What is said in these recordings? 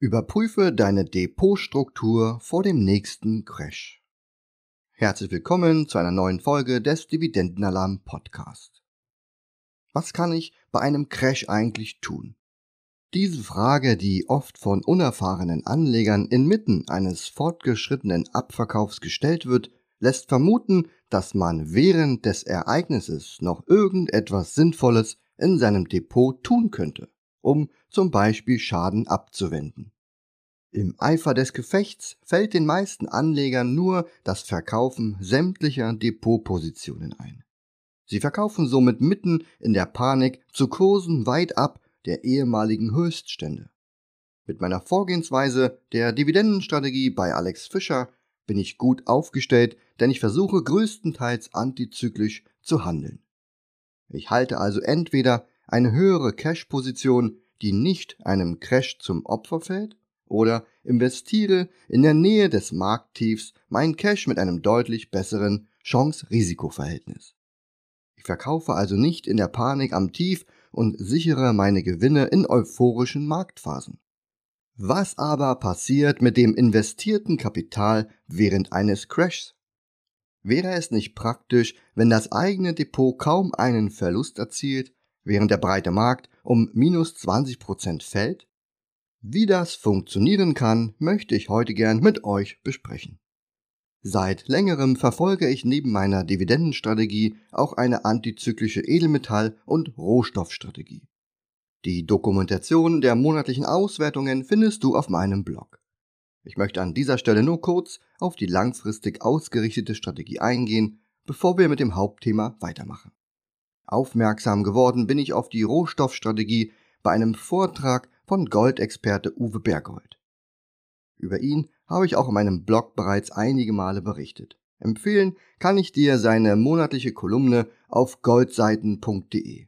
Überprüfe deine Depotstruktur vor dem nächsten Crash. Herzlich willkommen zu einer neuen Folge des Dividendenalarm Podcast. Was kann ich bei einem Crash eigentlich tun? Diese Frage, die oft von unerfahrenen Anlegern inmitten eines fortgeschrittenen Abverkaufs gestellt wird, lässt vermuten, dass man während des Ereignisses noch irgendetwas Sinnvolles in seinem Depot tun könnte um zum Beispiel Schaden abzuwenden. Im Eifer des Gefechts fällt den meisten Anlegern nur das Verkaufen sämtlicher Depotpositionen ein. Sie verkaufen somit mitten in der Panik zu Kursen weit ab der ehemaligen Höchststände. Mit meiner Vorgehensweise der Dividendenstrategie bei Alex Fischer bin ich gut aufgestellt, denn ich versuche größtenteils antizyklisch zu handeln. Ich halte also entweder eine höhere Cash-Position, die nicht einem Crash zum Opfer fällt, oder investiere in der Nähe des Markttiefs mein Cash mit einem deutlich besseren Chance-Risiko-Verhältnis. Ich verkaufe also nicht in der Panik am Tief und sichere meine Gewinne in euphorischen Marktphasen. Was aber passiert mit dem investierten Kapital während eines Crashs? Wäre es nicht praktisch, wenn das eigene Depot kaum einen Verlust erzielt, während der breite Markt um minus 20% fällt? Wie das funktionieren kann, möchte ich heute gern mit euch besprechen. Seit längerem verfolge ich neben meiner Dividendenstrategie auch eine antizyklische Edelmetall- und Rohstoffstrategie. Die Dokumentation der monatlichen Auswertungen findest du auf meinem Blog. Ich möchte an dieser Stelle nur kurz auf die langfristig ausgerichtete Strategie eingehen, bevor wir mit dem Hauptthema weitermachen. Aufmerksam geworden bin ich auf die Rohstoffstrategie bei einem Vortrag von Goldexperte Uwe Bergold. Über ihn habe ich auch in meinem Blog bereits einige Male berichtet. Empfehlen kann ich dir seine monatliche Kolumne auf goldseiten.de.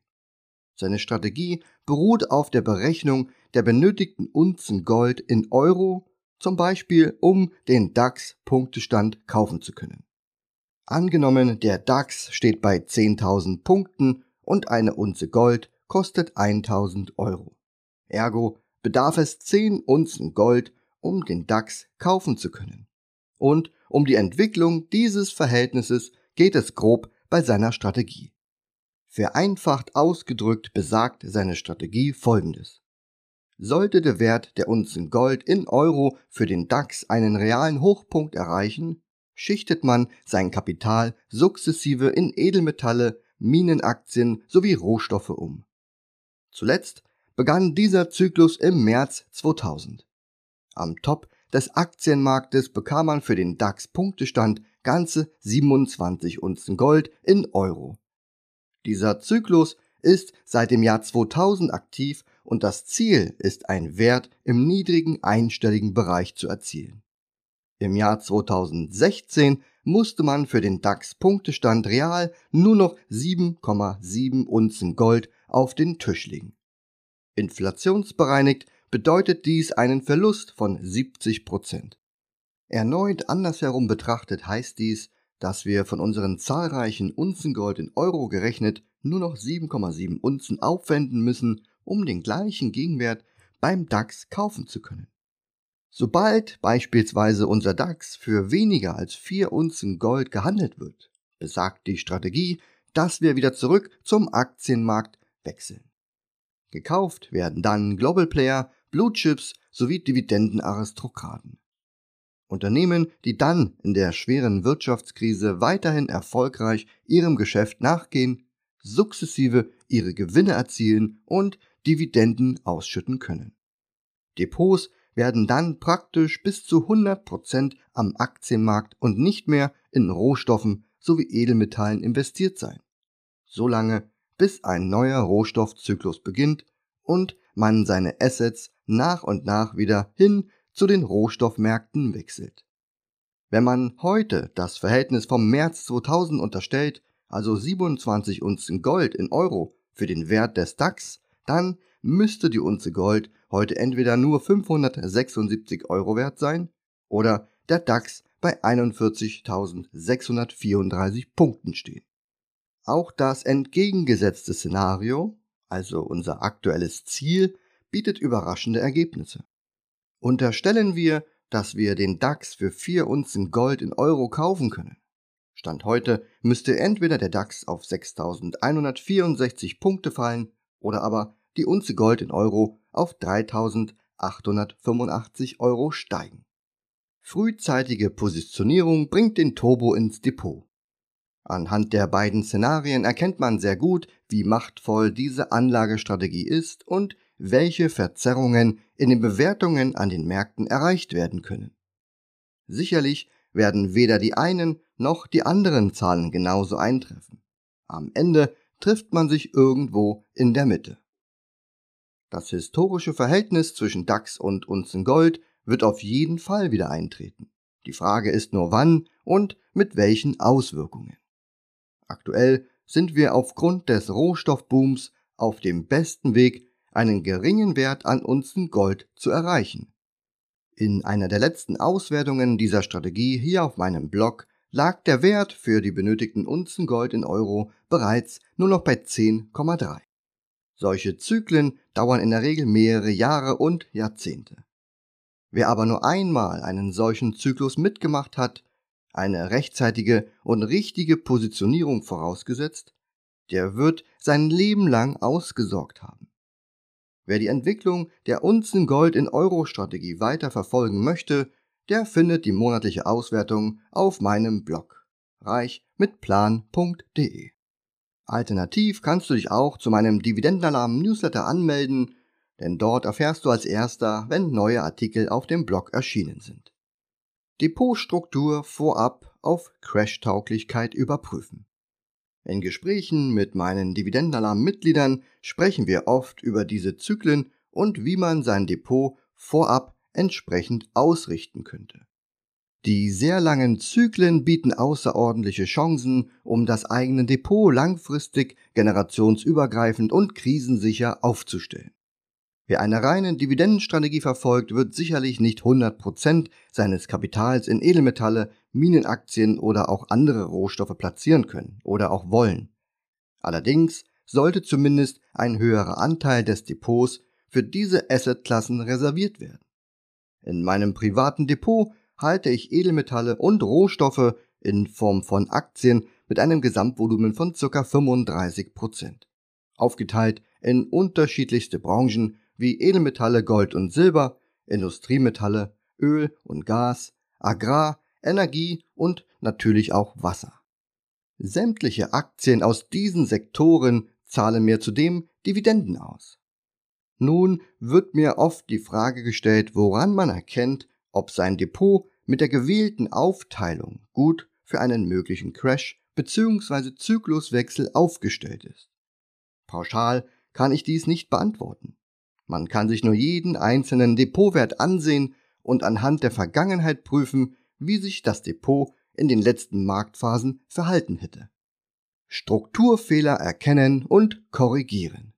Seine Strategie beruht auf der Berechnung der benötigten Unzen Gold in Euro, zum Beispiel um den DAX-Punktestand kaufen zu können. Angenommen, der DAX steht bei 10.000 Punkten und eine Unze Gold kostet 1.000 Euro. Ergo bedarf es 10 Unzen Gold, um den DAX kaufen zu können. Und um die Entwicklung dieses Verhältnisses geht es grob bei seiner Strategie. Vereinfacht ausgedrückt besagt seine Strategie folgendes. Sollte der Wert der Unzen Gold in Euro für den DAX einen realen Hochpunkt erreichen, schichtet man sein Kapital sukzessive in Edelmetalle, Minenaktien sowie Rohstoffe um. Zuletzt begann dieser Zyklus im März 2000. Am Top des Aktienmarktes bekam man für den DAX-Punktestand ganze 27 Unzen Gold in Euro. Dieser Zyklus ist seit dem Jahr 2000 aktiv und das Ziel ist ein Wert im niedrigen einstelligen Bereich zu erzielen. Im Jahr 2016 musste man für den DAX-Punktestand real nur noch 7,7 Unzen Gold auf den Tisch legen. Inflationsbereinigt bedeutet dies einen Verlust von 70 Prozent. Erneut andersherum betrachtet heißt dies, dass wir von unseren zahlreichen Unzen Gold in Euro gerechnet nur noch 7,7 Unzen aufwenden müssen, um den gleichen Gegenwert beim DAX kaufen zu können. Sobald beispielsweise unser DAX für weniger als 4 Unzen Gold gehandelt wird, besagt die Strategie, dass wir wieder zurück zum Aktienmarkt wechseln. Gekauft werden dann Global Player, Blue Chips sowie Dividendenaristokraten. Unternehmen, die dann in der schweren Wirtschaftskrise weiterhin erfolgreich ihrem Geschäft nachgehen, sukzessive ihre Gewinne erzielen und Dividenden ausschütten können. Depots werden dann praktisch bis zu 100% am Aktienmarkt und nicht mehr in Rohstoffen sowie Edelmetallen investiert sein. Solange bis ein neuer Rohstoffzyklus beginnt und man seine Assets nach und nach wieder hin zu den Rohstoffmärkten wechselt. Wenn man heute das Verhältnis vom März 2000 unterstellt, also 27 Unzen Gold in Euro für den Wert des DAX, dann müsste die Unze Gold heute entweder nur 576 Euro wert sein oder der DAX bei 41.634 Punkten stehen. Auch das entgegengesetzte Szenario, also unser aktuelles Ziel, bietet überraschende Ergebnisse. Unterstellen wir, dass wir den DAX für 4 Unzen Gold in Euro kaufen können. Stand heute müsste entweder der DAX auf 6.164 Punkte fallen oder aber die Unze Gold in Euro auf 3.885 Euro steigen. Frühzeitige Positionierung bringt den Turbo ins Depot. Anhand der beiden Szenarien erkennt man sehr gut, wie machtvoll diese Anlagestrategie ist und welche Verzerrungen in den Bewertungen an den Märkten erreicht werden können. Sicherlich werden weder die einen noch die anderen Zahlen genauso eintreffen. Am Ende trifft man sich irgendwo in der Mitte. Das historische Verhältnis zwischen DAX und Unzen Gold wird auf jeden Fall wieder eintreten. Die Frage ist nur wann und mit welchen Auswirkungen. Aktuell sind wir aufgrund des Rohstoffbooms auf dem besten Weg, einen geringen Wert an Unzen Gold zu erreichen. In einer der letzten Auswertungen dieser Strategie hier auf meinem Blog lag der Wert für die benötigten Unzen Gold in Euro bereits nur noch bei 10,3. Solche Zyklen dauern in der Regel mehrere Jahre und Jahrzehnte. Wer aber nur einmal einen solchen Zyklus mitgemacht hat, eine rechtzeitige und richtige Positionierung vorausgesetzt, der wird sein Leben lang ausgesorgt haben. Wer die Entwicklung der Unzen Gold in Euro-Strategie weiter verfolgen möchte, der findet die monatliche Auswertung auf meinem Blog reich mit plan.de. Alternativ kannst du dich auch zu meinem Dividendenalarm Newsletter anmelden, denn dort erfährst du als erster, wenn neue Artikel auf dem Blog erschienen sind. Depotstruktur vorab auf Crashtauglichkeit überprüfen. In Gesprächen mit meinen Dividendenalarm-Mitgliedern sprechen wir oft über diese Zyklen und wie man sein Depot vorab entsprechend ausrichten könnte. Die sehr langen Zyklen bieten außerordentliche Chancen, um das eigene Depot langfristig, generationsübergreifend und krisensicher aufzustellen. Wer eine reine Dividendenstrategie verfolgt, wird sicherlich nicht 100% seines Kapitals in Edelmetalle, Minenaktien oder auch andere Rohstoffe platzieren können oder auch wollen. Allerdings sollte zumindest ein höherer Anteil des Depots für diese Assetklassen reserviert werden. In meinem privaten Depot halte ich Edelmetalle und Rohstoffe in Form von Aktien mit einem Gesamtvolumen von ca. 35%. Aufgeteilt in unterschiedlichste Branchen wie Edelmetalle, Gold und Silber, Industriemetalle, Öl und Gas, Agrar, Energie und natürlich auch Wasser. Sämtliche Aktien aus diesen Sektoren zahlen mir zudem Dividenden aus. Nun wird mir oft die Frage gestellt, woran man erkennt, ob sein Depot mit der gewählten Aufteilung gut für einen möglichen Crash bzw. Zykluswechsel aufgestellt ist. Pauschal kann ich dies nicht beantworten. Man kann sich nur jeden einzelnen Depotwert ansehen und anhand der Vergangenheit prüfen, wie sich das Depot in den letzten Marktphasen verhalten hätte. Strukturfehler erkennen und korrigieren.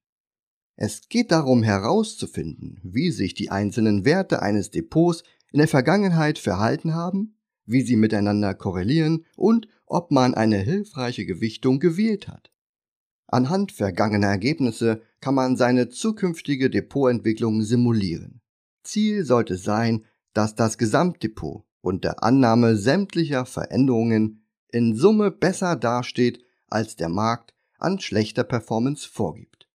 Es geht darum herauszufinden, wie sich die einzelnen Werte eines Depots in der Vergangenheit verhalten haben, wie sie miteinander korrelieren und ob man eine hilfreiche Gewichtung gewählt hat. Anhand vergangener Ergebnisse kann man seine zukünftige Depotentwicklung simulieren. Ziel sollte sein, dass das Gesamtdepot unter Annahme sämtlicher Veränderungen in Summe besser dasteht, als der Markt an schlechter Performance vorgibt.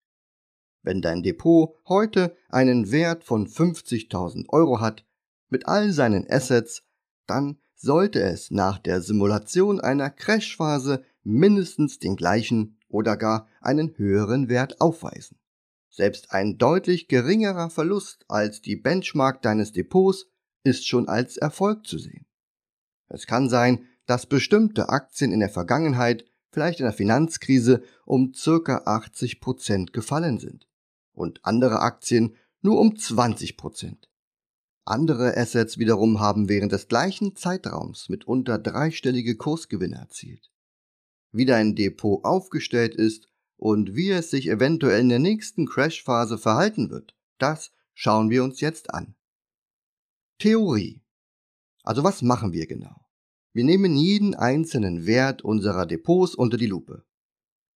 Wenn dein Depot heute einen Wert von 50.000 Euro hat, mit all seinen Assets, dann sollte es nach der Simulation einer Crashphase mindestens den gleichen oder gar einen höheren Wert aufweisen. Selbst ein deutlich geringerer Verlust als die Benchmark deines Depots ist schon als Erfolg zu sehen. Es kann sein, dass bestimmte Aktien in der Vergangenheit, vielleicht in der Finanzkrise, um circa 80 Prozent gefallen sind und andere Aktien nur um 20 Prozent. Andere Assets wiederum haben während des gleichen Zeitraums mitunter dreistellige Kursgewinne erzielt wie dein Depot aufgestellt ist und wie es sich eventuell in der nächsten Crashphase verhalten wird, das schauen wir uns jetzt an. Theorie. Also was machen wir genau? Wir nehmen jeden einzelnen Wert unserer Depots unter die Lupe.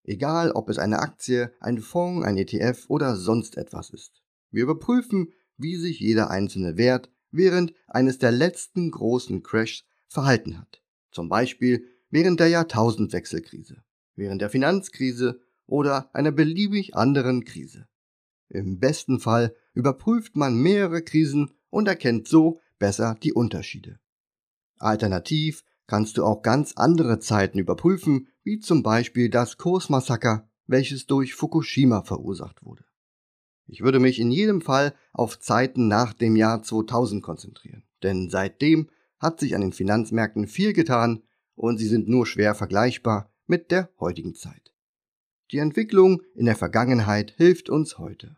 Egal, ob es eine Aktie, ein Fonds, ein ETF oder sonst etwas ist. Wir überprüfen, wie sich jeder einzelne Wert während eines der letzten großen Crashs verhalten hat. Zum Beispiel während der Jahrtausendwechselkrise, während der Finanzkrise oder einer beliebig anderen Krise. Im besten Fall überprüft man mehrere Krisen und erkennt so besser die Unterschiede. Alternativ kannst du auch ganz andere Zeiten überprüfen, wie zum Beispiel das Kursmassaker, welches durch Fukushima verursacht wurde. Ich würde mich in jedem Fall auf Zeiten nach dem Jahr 2000 konzentrieren, denn seitdem hat sich an den Finanzmärkten viel getan und sie sind nur schwer vergleichbar mit der heutigen Zeit. Die Entwicklung in der Vergangenheit hilft uns heute.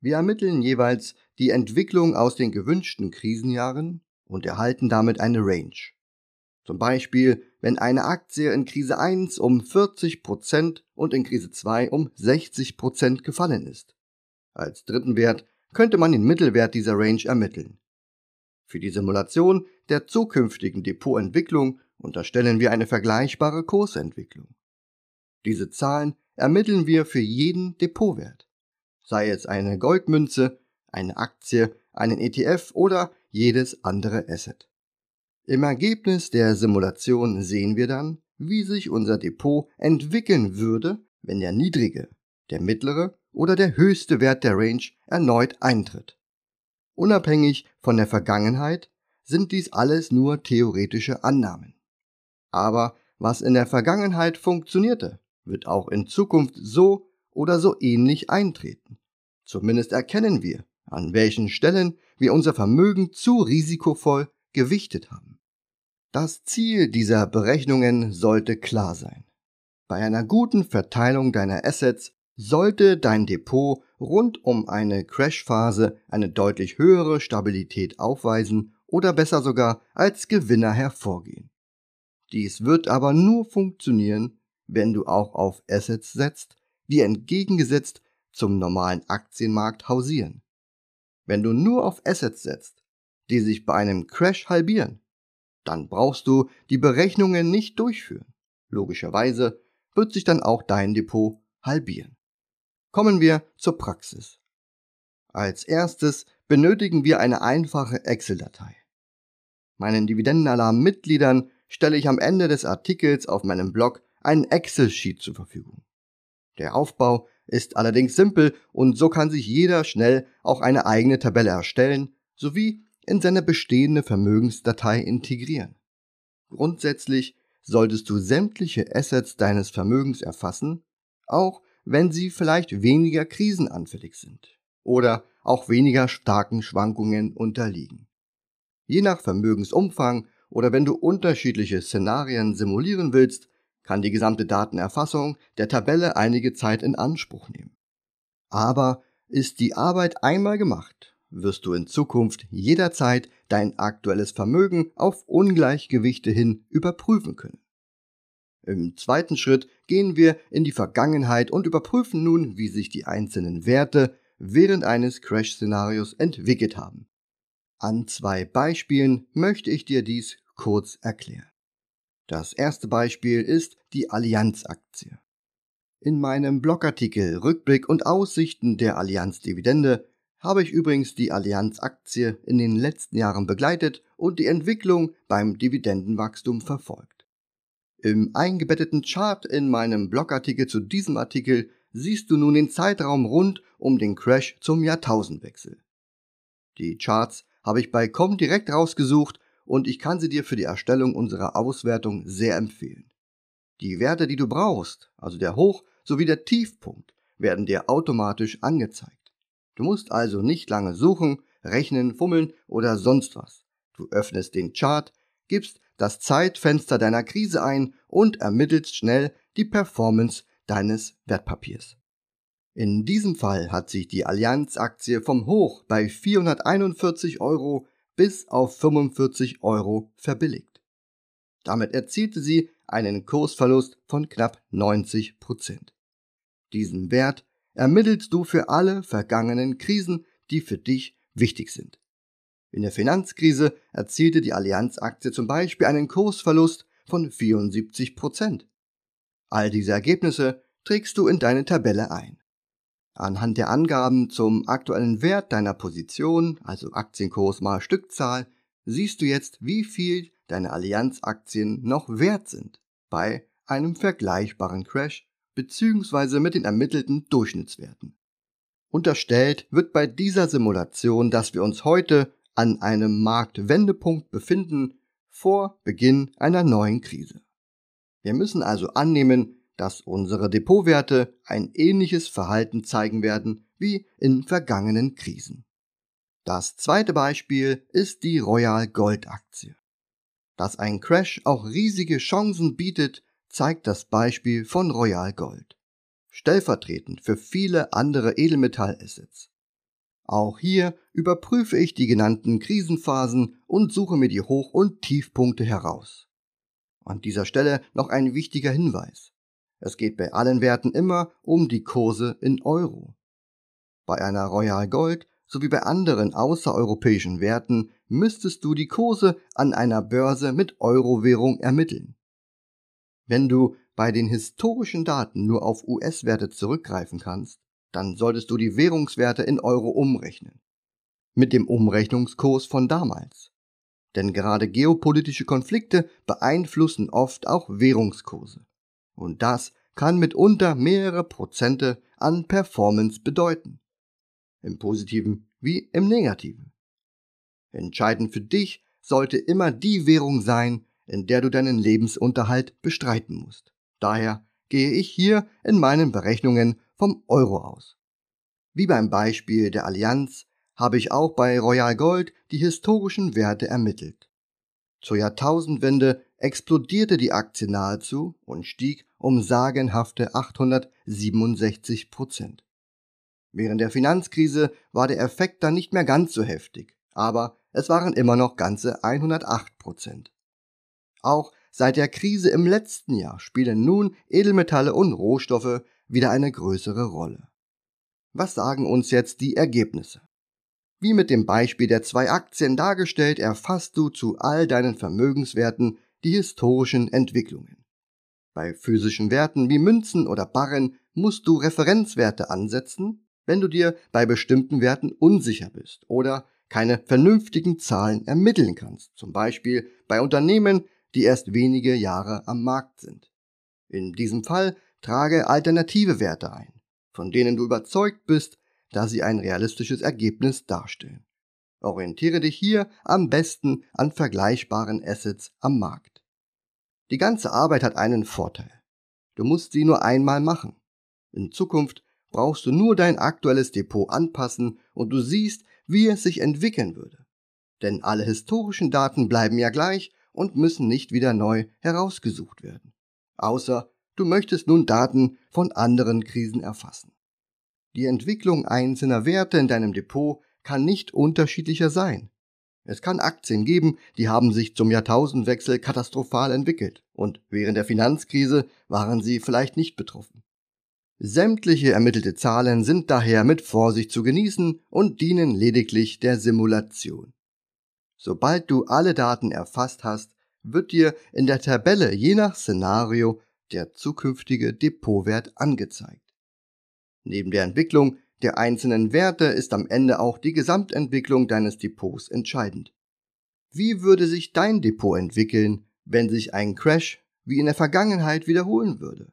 Wir ermitteln jeweils die Entwicklung aus den gewünschten Krisenjahren und erhalten damit eine Range. Zum Beispiel, wenn eine Aktie in Krise 1 um 40% und in Krise 2 um 60% gefallen ist. Als dritten Wert könnte man den Mittelwert dieser Range ermitteln. Für die Simulation der zukünftigen Depotentwicklung unterstellen wir eine vergleichbare Kursentwicklung. Diese Zahlen ermitteln wir für jeden Depotwert, sei es eine Goldmünze, eine Aktie, einen ETF oder jedes andere Asset. Im Ergebnis der Simulation sehen wir dann, wie sich unser Depot entwickeln würde, wenn der niedrige, der mittlere oder der höchste Wert der Range erneut eintritt. Unabhängig von der Vergangenheit sind dies alles nur theoretische Annahmen. Aber was in der Vergangenheit funktionierte, wird auch in Zukunft so oder so ähnlich eintreten. Zumindest erkennen wir, an welchen Stellen wir unser Vermögen zu risikovoll gewichtet haben. Das Ziel dieser Berechnungen sollte klar sein. Bei einer guten Verteilung deiner Assets sollte dein Depot rund um eine Crashphase eine deutlich höhere Stabilität aufweisen oder besser sogar als Gewinner hervorgehen. Dies wird aber nur funktionieren, wenn du auch auf Assets setzt, die entgegengesetzt zum normalen Aktienmarkt hausieren. Wenn du nur auf Assets setzt, die sich bei einem Crash halbieren, dann brauchst du die Berechnungen nicht durchführen. Logischerweise wird sich dann auch dein Depot halbieren. Kommen wir zur Praxis. Als erstes benötigen wir eine einfache Excel-Datei. Meinen Dividendenalarm-Mitgliedern stelle ich am Ende des Artikels auf meinem Blog einen Excel-Sheet zur Verfügung. Der Aufbau ist allerdings simpel und so kann sich jeder schnell auch eine eigene Tabelle erstellen sowie in seine bestehende Vermögensdatei integrieren. Grundsätzlich solltest du sämtliche Assets deines Vermögens erfassen, auch wenn sie vielleicht weniger krisenanfällig sind oder auch weniger starken Schwankungen unterliegen. Je nach Vermögensumfang oder wenn du unterschiedliche Szenarien simulieren willst, kann die gesamte Datenerfassung der Tabelle einige Zeit in Anspruch nehmen. Aber ist die Arbeit einmal gemacht, wirst du in Zukunft jederzeit dein aktuelles Vermögen auf Ungleichgewichte hin überprüfen können. Im zweiten Schritt gehen wir in die Vergangenheit und überprüfen nun, wie sich die einzelnen Werte während eines Crash-Szenarios entwickelt haben. An zwei Beispielen möchte ich dir dies kurz erklären. Das erste Beispiel ist die Allianz-Aktie. In meinem Blogartikel Rückblick und Aussichten der Allianz-Dividende habe ich übrigens die Allianz-Aktie in den letzten Jahren begleitet und die Entwicklung beim Dividendenwachstum verfolgt. Im eingebetteten Chart in meinem Blogartikel zu diesem Artikel siehst du nun den Zeitraum rund um den Crash zum Jahrtausendwechsel. Die Charts habe ich bei Comdirect rausgesucht und ich kann sie dir für die Erstellung unserer Auswertung sehr empfehlen. Die Werte, die du brauchst, also der Hoch- sowie der Tiefpunkt, werden dir automatisch angezeigt. Du musst also nicht lange suchen, rechnen, fummeln oder sonst was. Du öffnest den Chart, gibst das Zeitfenster deiner Krise ein und ermittelst schnell die Performance deines Wertpapiers. In diesem Fall hat sich die Allianz-Aktie vom Hoch bei 441 Euro bis auf 45 Euro verbilligt. Damit erzielte sie einen Kursverlust von knapp 90 Prozent. Diesen Wert ermittelst du für alle vergangenen Krisen, die für dich wichtig sind. In der Finanzkrise erzielte die Allianz-Aktie zum Beispiel einen Kursverlust von 74 Prozent. All diese Ergebnisse trägst du in deine Tabelle ein. Anhand der Angaben zum aktuellen Wert deiner Position, also Aktienkurs mal Stückzahl, siehst du jetzt, wie viel deine Allianz-Aktien noch wert sind bei einem vergleichbaren Crash bzw. mit den ermittelten Durchschnittswerten. Unterstellt wird bei dieser Simulation, dass wir uns heute an einem Marktwendepunkt befinden vor Beginn einer neuen Krise. Wir müssen also annehmen, dass unsere Depotwerte ein ähnliches Verhalten zeigen werden wie in vergangenen Krisen. Das zweite Beispiel ist die Royal Gold Aktie. Dass ein Crash auch riesige Chancen bietet, zeigt das Beispiel von Royal Gold. Stellvertretend für viele andere Edelmetallassets. Auch hier überprüfe ich die genannten Krisenphasen und suche mir die Hoch- und Tiefpunkte heraus. An dieser Stelle noch ein wichtiger Hinweis. Es geht bei allen Werten immer um die Kurse in Euro. Bei einer Royal Gold sowie bei anderen außereuropäischen Werten müsstest du die Kurse an einer Börse mit Euro-Währung ermitteln. Wenn du bei den historischen Daten nur auf US-Werte zurückgreifen kannst, dann solltest du die Währungswerte in Euro umrechnen. Mit dem Umrechnungskurs von damals. Denn gerade geopolitische Konflikte beeinflussen oft auch Währungskurse. Und das kann mitunter mehrere Prozente an Performance bedeuten. Im positiven wie im negativen. Entscheidend für dich sollte immer die Währung sein, in der du deinen Lebensunterhalt bestreiten musst. Daher gehe ich hier in meinen Berechnungen vom Euro aus. Wie beim Beispiel der Allianz habe ich auch bei Royal Gold die historischen Werte ermittelt. Zur Jahrtausendwende explodierte die Aktie nahezu und stieg um sagenhafte 867 Prozent. Während der Finanzkrise war der Effekt dann nicht mehr ganz so heftig, aber es waren immer noch ganze 108 Prozent. Auch seit der Krise im letzten Jahr spielen nun Edelmetalle und Rohstoffe wieder eine größere Rolle. Was sagen uns jetzt die Ergebnisse? Wie mit dem Beispiel der zwei Aktien dargestellt, erfasst du zu all deinen Vermögenswerten die historischen Entwicklungen. Bei physischen Werten wie Münzen oder Barren musst du Referenzwerte ansetzen, wenn du dir bei bestimmten Werten unsicher bist oder keine vernünftigen Zahlen ermitteln kannst, zum Beispiel bei Unternehmen, die erst wenige Jahre am Markt sind. In diesem Fall trage alternative Werte ein, von denen du überzeugt bist, dass sie ein realistisches Ergebnis darstellen. Orientiere dich hier am besten an vergleichbaren Assets am Markt. Die ganze Arbeit hat einen Vorteil. Du musst sie nur einmal machen. In Zukunft brauchst du nur dein aktuelles Depot anpassen und du siehst, wie es sich entwickeln würde. Denn alle historischen Daten bleiben ja gleich und müssen nicht wieder neu herausgesucht werden. Außer du möchtest nun Daten von anderen Krisen erfassen. Die Entwicklung einzelner Werte in deinem Depot kann nicht unterschiedlicher sein. Es kann Aktien geben, die haben sich zum Jahrtausendwechsel katastrophal entwickelt und während der Finanzkrise waren sie vielleicht nicht betroffen. Sämtliche ermittelte Zahlen sind daher mit Vorsicht zu genießen und dienen lediglich der Simulation. Sobald du alle Daten erfasst hast, wird dir in der Tabelle je nach Szenario der zukünftige Depotwert angezeigt. Neben der Entwicklung der einzelnen Werte ist am Ende auch die Gesamtentwicklung deines Depots entscheidend. Wie würde sich dein Depot entwickeln, wenn sich ein Crash wie in der Vergangenheit wiederholen würde?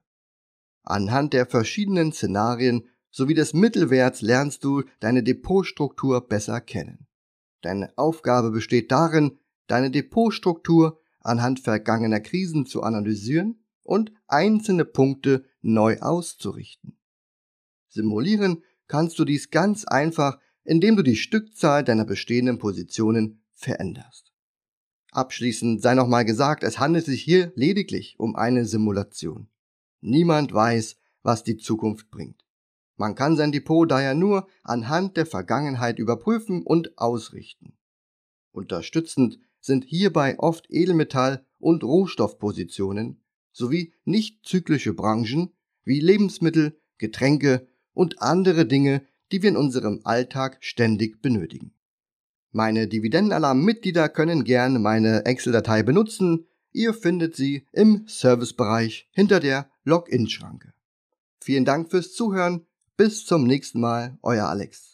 Anhand der verschiedenen Szenarien sowie des Mittelwerts lernst du deine Depotstruktur besser kennen. Deine Aufgabe besteht darin, deine Depotstruktur anhand vergangener Krisen zu analysieren und einzelne Punkte neu auszurichten. Simulieren kannst du dies ganz einfach, indem du die Stückzahl deiner bestehenden Positionen veränderst. Abschließend sei nochmal gesagt, es handelt sich hier lediglich um eine Simulation. Niemand weiß, was die Zukunft bringt. Man kann sein Depot daher nur anhand der Vergangenheit überprüfen und ausrichten. Unterstützend sind hierbei oft Edelmetall- und Rohstoffpositionen sowie nicht zyklische Branchen wie Lebensmittel, Getränke und andere Dinge, die wir in unserem Alltag ständig benötigen. Meine Dividendenalarm-Mitglieder können gerne meine Excel-Datei benutzen. Ihr findet sie im Servicebereich hinter der Login-Schranke. Vielen Dank fürs Zuhören. Bis zum nächsten Mal, euer Alex.